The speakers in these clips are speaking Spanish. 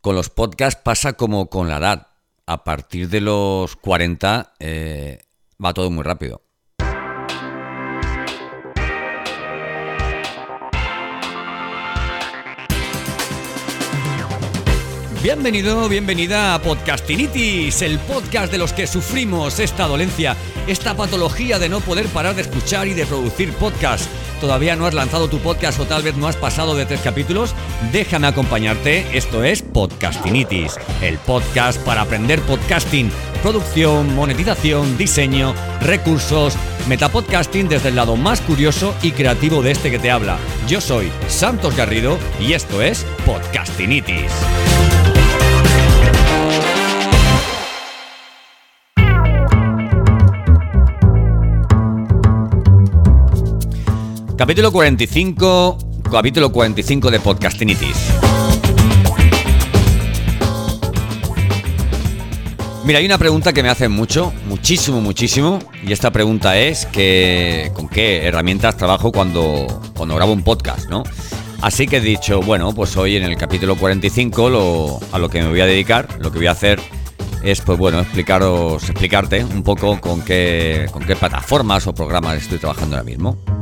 Con los podcasts pasa como con la edad. A partir de los 40 eh, va todo muy rápido. Bienvenido, bienvenida a Podcastinitis, el podcast de los que sufrimos esta dolencia, esta patología de no poder parar de escuchar y de producir podcasts. ¿Todavía no has lanzado tu podcast o tal vez no has pasado de tres capítulos? Déjame acompañarte, esto es Podcastinitis, el podcast para aprender podcasting, producción, monetización, diseño, recursos, metapodcasting desde el lado más curioso y creativo de este que te habla. Yo soy Santos Garrido y esto es Podcastinitis. Capítulo 45, capítulo 45 de Podcastinitis. Mira, hay una pregunta que me hacen mucho, muchísimo, muchísimo, y esta pregunta es que con qué herramientas trabajo cuando, cuando grabo un podcast, ¿no? Así que he dicho, bueno, pues hoy en el capítulo 45 lo, a lo que me voy a dedicar, lo que voy a hacer es, pues bueno, explicaros, explicarte un poco con qué, con qué plataformas o programas estoy trabajando ahora mismo.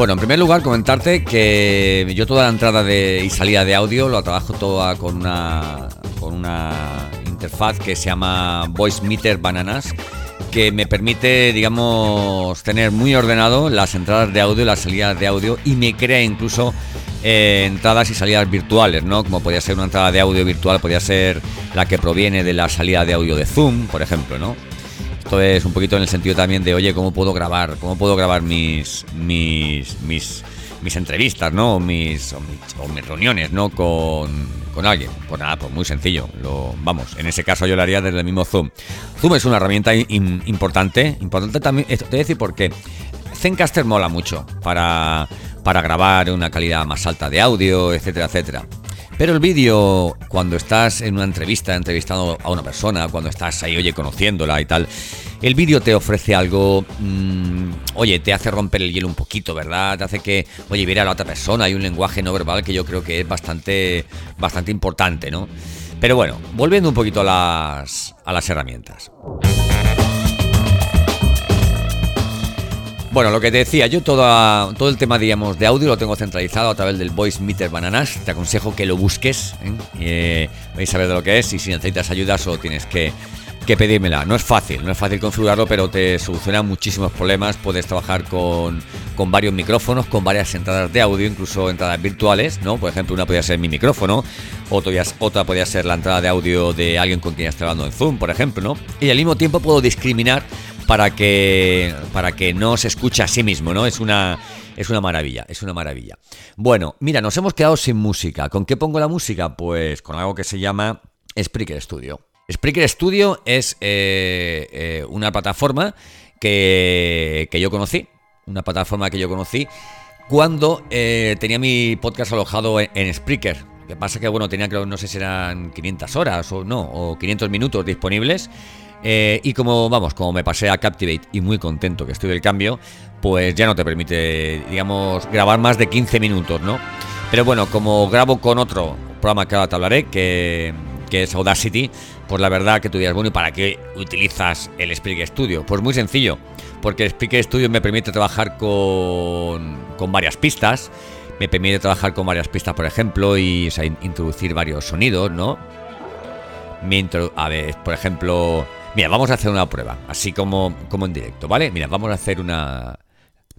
Bueno, en primer lugar comentarte que yo toda la entrada y salida de audio lo trabajo toda con una, con una interfaz que se llama Voice Meter Bananas que me permite, digamos, tener muy ordenado las entradas de audio y las salidas de audio y me crea incluso eh, entradas y salidas virtuales, ¿no? Como podría ser una entrada de audio virtual, podría ser la que proviene de la salida de audio de Zoom, por ejemplo, ¿no? Esto es un poquito en el sentido también de, oye, ¿cómo puedo grabar? ¿Cómo puedo grabar mis, mis, mis, entrevistas, ¿no? O mis, mis, reuniones, ¿no? Con, con, alguien. Pues nada, pues muy sencillo. Lo, vamos, en ese caso yo lo haría desde el mismo Zoom. Zoom es una herramienta importante. Importante también, te voy a decir por qué. Zencaster mola mucho para, para grabar una calidad más alta de audio, etcétera, etcétera. Pero el vídeo, cuando estás en una entrevista, entrevistando a una persona, cuando estás ahí, oye, conociéndola y tal, el vídeo te ofrece algo, mmm, oye, te hace romper el hielo un poquito, ¿verdad? Te hace que, oye, ver a la otra persona, hay un lenguaje no verbal que yo creo que es bastante, bastante importante, ¿no? Pero bueno, volviendo un poquito a las, a las herramientas. Bueno, lo que te decía, yo todo, el tema, digamos, de audio lo tengo centralizado a través del Voice Meter Bananas. Te aconsejo que lo busques. ¿eh? Eh, vais a ver de lo que es y si necesitas ayuda solo tienes que, que pedírmela. No es fácil, no es fácil configurarlo, pero te soluciona muchísimos problemas. Puedes trabajar con, con, varios micrófonos, con varias entradas de audio, incluso entradas virtuales, ¿no? Por ejemplo, una podría ser mi micrófono, otra, otra podría ser la entrada de audio de alguien con quien estás hablando en Zoom, por ejemplo, ¿no? Y al mismo tiempo puedo discriminar para que, para que no se escuche a sí mismo, ¿no? Es una, es una maravilla, es una maravilla. Bueno, mira, nos hemos quedado sin música. ¿Con qué pongo la música? Pues con algo que se llama Spreaker Studio. Spreaker Studio es eh, eh, una plataforma que, que, yo conocí, una plataforma que yo conocí cuando eh, tenía mi podcast alojado en, en Spreaker. Lo que pasa que, bueno, tenía creo, no sé si eran 500 horas o no, o 500 minutos disponibles. Eh, y como vamos, como me pasé a Captivate y muy contento que estoy del cambio, pues ya no te permite, digamos, grabar más de 15 minutos, ¿no? Pero bueno, como grabo con otro programa que ahora te hablaré, que, que es Audacity, pues la verdad que tú dirás, bueno, ¿y para qué utilizas el Spreaker Studio? Pues muy sencillo, porque el Spreaker Studio me permite trabajar con, con varias pistas, me permite trabajar con varias pistas, por ejemplo, y introducir varios sonidos, ¿no? Me a ver, por ejemplo, Mira, vamos a hacer una prueba, así como, como en directo, ¿vale? Mira, vamos a hacer una.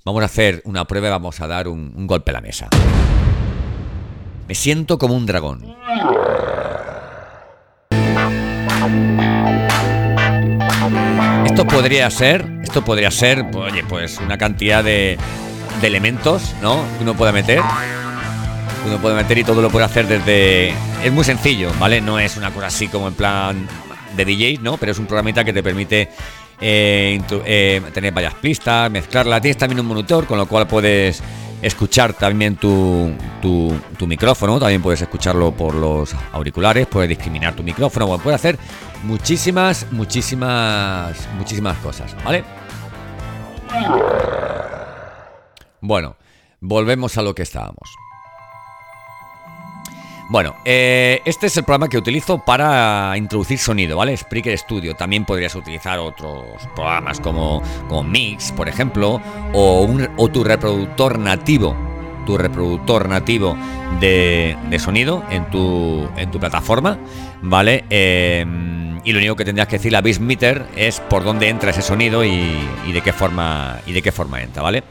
Vamos a hacer una prueba y vamos a dar un, golpe a la mesa. Me siento como un dragón. Esto podría ser, esto podría ser, oye, pues una cantidad de, elementos, ¿no? Que uno puede meter. Uno puede meter y todo lo puede hacer desde. Es muy sencillo, ¿vale? No es una cosa así como en plan de DJ, ¿no? Pero es un programita que te permite eh, eh, tener varias pistas, mezclarla. Tienes también un monitor, con lo cual puedes escuchar también tu, tu, micrófono, también puedes escucharlo por los auriculares, puedes discriminar tu micrófono, puedes hacer muchísimas, muchísimas, muchísimas cosas, ¿vale? Bueno, volvemos a lo que estábamos. Bueno, eh, este es el programa que utilizo para introducir sonido, ¿vale? Spreaker Studio. También podrías utilizar otros programas como, Mix, por ejemplo, o, tu reproductor nativo, tu reproductor nativo de, sonido en tu, en tu plataforma, ¿vale? Eh, y lo único que tendrías que decir a Meter es por dónde entra ese sonido y, de qué forma y de qué forma entra, ¿vale?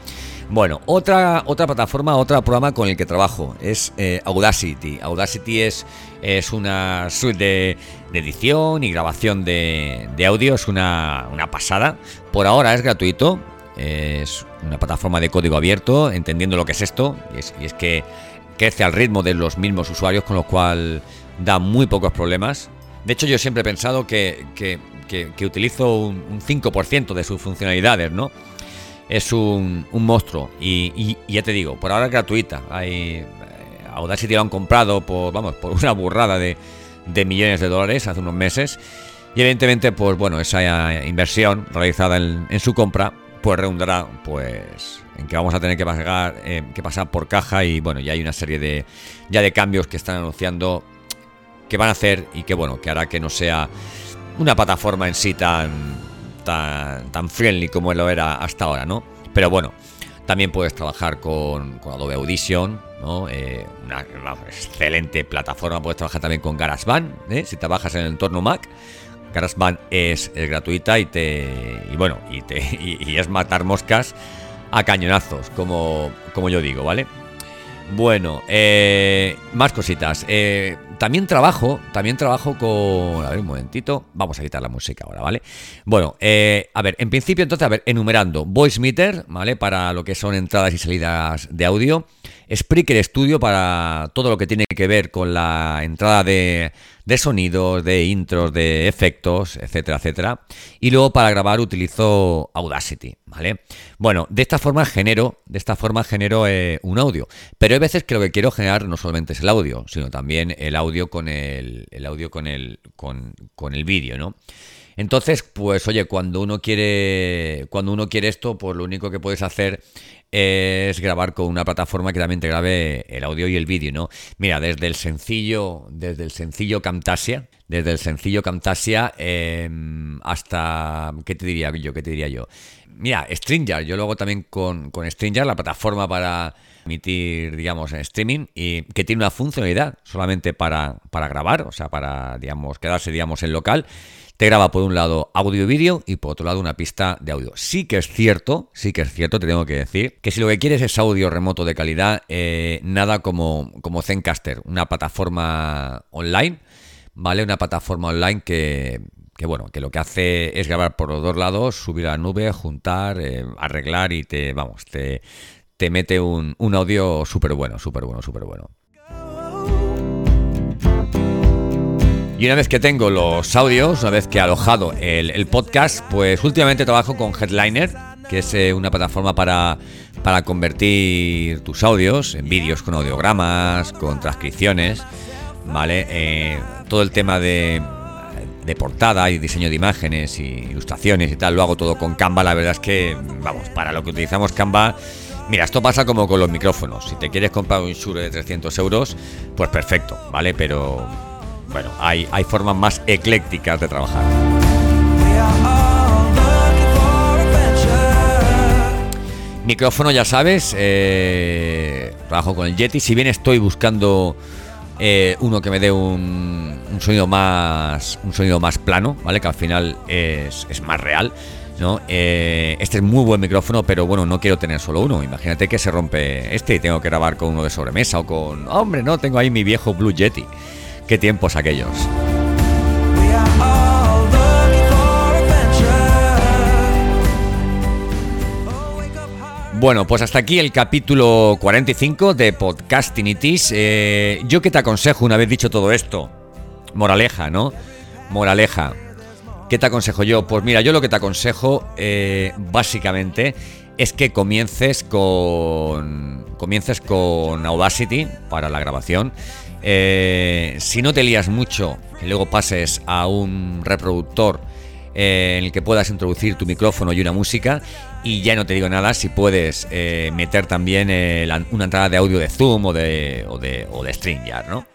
Bueno, otra, otra plataforma, otro programa con el que trabajo es eh, Audacity. Audacity es, es una suite de, edición y grabación de, audio, es una, pasada. Por ahora es gratuito, es una plataforma de código abierto, entendiendo lo que es esto, y es, que crece al ritmo de los mismos usuarios, con lo cual da muy pocos problemas. De hecho, yo siempre he pensado que, utilizo un, un 5% de sus funcionalidades, ¿no? Es un, monstruo. Y, ya te digo, por ahora es gratuita. Hay, eh, Audacity lo han comprado por, vamos, por una burrada de, millones de dólares hace unos meses. Y evidentemente, pues bueno, esa inversión realizada en, su compra, pues redundará pues en que vamos a tener que pasar, eh, que pasar por caja y bueno, ya hay una serie de ya de cambios que están anunciando que van a hacer y que bueno, que hará que no sea una plataforma en sí tan tan, friendly como lo era hasta ahora, ¿no? Pero bueno, también puedes trabajar con, Adobe Audition, ¿no? Eh, una, excelente plataforma. Puedes trabajar también con GarageBand, ¿eh? si trabajas en el entorno Mac. GarageBand es, gratuita y te y bueno y te y, es matar moscas a cañonazos, como, como yo digo, ¿vale? Bueno, eh, más cositas. Eh, también trabajo, también trabajo con... A ver, un momentito. Vamos a quitar la música ahora, ¿vale? Bueno, eh, a ver, en principio entonces, a ver, enumerando. Voice Meter, ¿vale? Para lo que son entradas y salidas de audio. Spreaker Studio para todo lo que tiene que ver con la entrada de, de sonidos, de intros, de efectos, etcétera, etcétera. Y luego para grabar utilizo Audacity, ¿vale? Bueno, de esta forma genero, de esta forma genero eh, un audio. Pero hay veces que lo que quiero generar no solamente es el audio, sino también el audio con el, el audio con el, con, con el vídeo, ¿no? Entonces, pues oye, cuando uno quiere cuando uno quiere esto, pues lo único que puedes hacer es grabar con una plataforma que también te grabe el audio y el vídeo, ¿no? Mira, desde el sencillo, desde el sencillo Camtasia, desde el sencillo Camtasia em, hasta ¿qué te diría yo? ¿Qué te diría yo? Mira, Stringer, yo luego también con, con la plataforma para emitir, digamos, en streaming y que tiene una funcionalidad solamente para, para grabar, o sea, para, digamos, quedarse, digamos, en local te graba por un lado audio y vídeo y por otro lado una pista de audio. Sí que es cierto, sí que es cierto, te tengo que decir, que si lo que quieres es audio remoto de calidad, eh, nada como, como Zencaster, una plataforma online, ¿vale? Una plataforma online que, que bueno, que lo que hace es grabar por los dos lados, subir a la nube, juntar, eh, arreglar y te, vamos, te, te mete un, un audio súper bueno, súper bueno, súper bueno. Y una vez que tengo los audios, una vez que he alojado el, podcast, pues últimamente trabajo con Headliner, que es eh, una plataforma para, para convertir tus audios en vídeos con audiogramas, con transcripciones, ¿vale? Eh, todo el tema de, de portada y diseño de imágenes y ilustraciones y tal, lo hago todo con Canva. La verdad es que, vamos, para lo que utilizamos Canva, mira, esto pasa como con los micrófonos. Si te quieres comprar un Shure de 300 euros, pues perfecto, ¿vale? Pero bueno, hay, hay formas más eclécticas de trabajar. Micrófono, ya sabes, eh, trabajo con el Yeti. Si bien estoy buscando eh, uno que me dé un, sonido más un sonido más plano, ¿vale? Que al final es, más real. ¿no? Eh, este es muy buen micrófono, pero bueno, no quiero tener solo uno. Imagínate que se rompe este y tengo que grabar con uno de sobremesa o con. Hombre, no, tengo ahí mi viejo Blue Yeti. Qué tiempos aquellos. Bueno, pues hasta aquí el capítulo 45 de Podcastinitis. Eh, yo que te aconsejo, una vez dicho todo esto, moraleja, ¿no? Moraleja. ¿Qué te aconsejo yo? Pues mira, yo lo que te aconsejo eh, básicamente es que comiences con comiences con Audacity para la grabación eh, si no te lías mucho, que luego pases a un reproductor eh, en el que puedas introducir tu micrófono y una música. Y ya no te digo nada si puedes eh, meter también una entrada de audio de Zoom o de, o de, StreamYard, ¿no?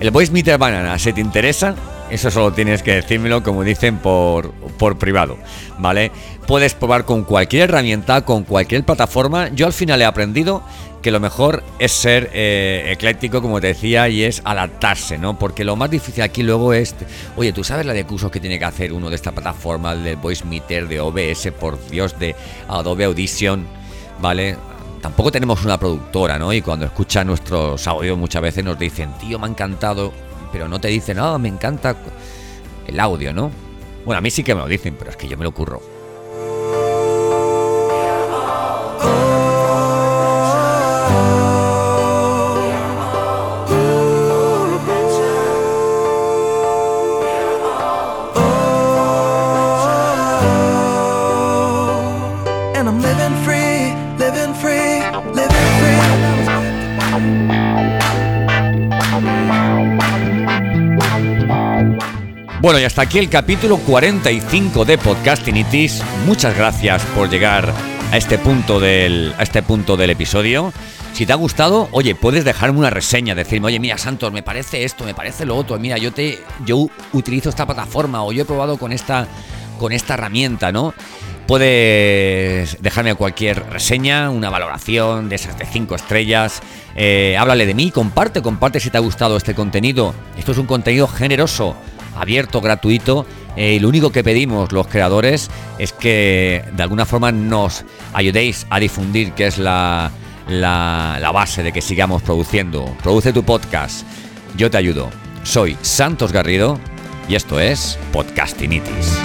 El Voice Meter Banana, ¿se te interesa? Eso solo tienes que decírmelo, como dicen, por, por privado, ¿vale? Puedes probar con cualquier herramienta, con cualquier plataforma. Yo al final he aprendido que lo mejor es ser eh, ecléctico, como te decía, y es adaptarse, ¿no? Porque lo más difícil aquí luego es, oye, ¿tú sabes la de cursos que tiene que hacer uno de esta plataforma, del Voice Meter, de OBS, por Dios, de Adobe Audition, ¿vale? tampoco tenemos una productora, ¿no? Y cuando escuchan nuestros audios muchas veces nos dicen, tío, me ha encantado, pero no te dicen, ah, me encanta el audio, ¿no? Bueno, a mí sí que me lo dicen, pero es que yo me lo curro. Bueno, y hasta aquí el capítulo 45 de Podcastinitis. Muchas gracias por llegar a este punto del, a este punto del episodio. Si te ha gustado, oye, puedes dejarme una reseña, decirme, oye, mira, Santos, me parece esto, me parece lo otro, mira, yo te, yo utilizo esta plataforma o yo he probado con esta, con esta herramienta, ¿no? Puedes dejarme cualquier reseña, una valoración de esas de 5 estrellas. eh, háblale de mí, comparte, comparte si te ha gustado este contenido. Esto es un contenido generoso, abierto, gratuito. eh, y lo único que pedimos los creadores es que de alguna forma nos ayudéis a difundir, que es la, la, la base de que sigamos produciendo. Produce tu podcast. Yo te ayudo. Soy Santos Garrido y esto es Podcastinitis.